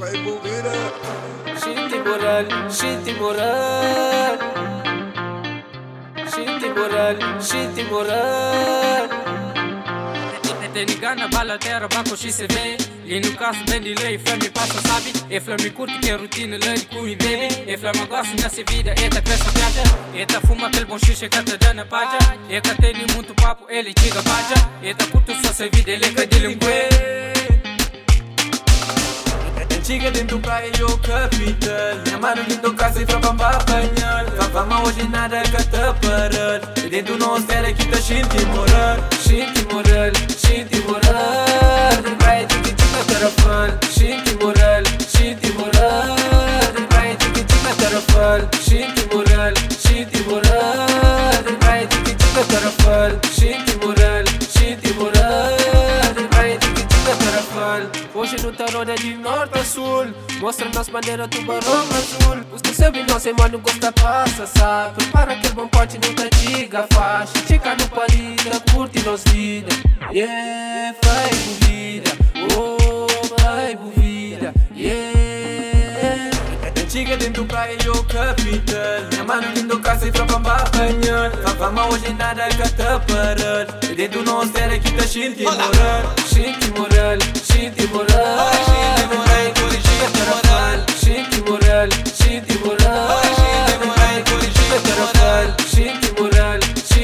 Vai bobeira. Shinti moral, shinti moral. Shinti moral, shinti moral. Te ligana bala terra banco și se vê E no caso bem de lei, flame passa sabe E flame curte que é rotina lei com e baby. E flame gosta nessa vida, eta cresce viaja Eta fuma aquele bom xixi que te dá na paja E que tem muito papo, ele diga paja Eta curto só se vida, ele que delinquente Antiga dentro praia eu capital Minha mano lindo casa e pra bamba apanhar Fama hoje nada que te parar E dentro nós era que tá xinti moral Xinti moral, xinti moral De praia de que tinha tarafal Xinti moral, xinti moral De praia de que tinha tarafal Xinti Hoje no tarô é de norte a sul. Mostra nas bandeiras tubarão azul. Os do seu nós mano gosta passa, sabe Prepara aquele bom pote não tá diga faixa Chica no palida, curte nos vida. Yeah, vai vida. Oh, vai vida Yeah Antiga dentro praia eu capital Minha mano lindo casa e pra bamba apanhar Fama hoje nada que te parar E dentro nós era que tá xinti moral Xinti moral,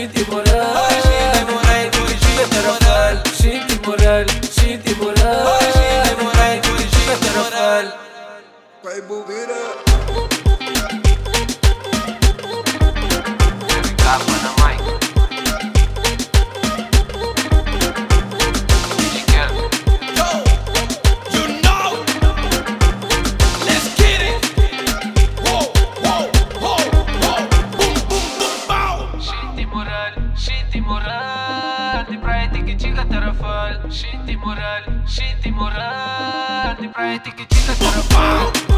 شيدي مورال شيدي مورال وجيه ترفال شيدي مورال شيدي مورال. شيدي مورال وجيه ترفال طيب وغيره și timoral Din practică chica tarafal shitty moral și timoral Din practică chica tarafal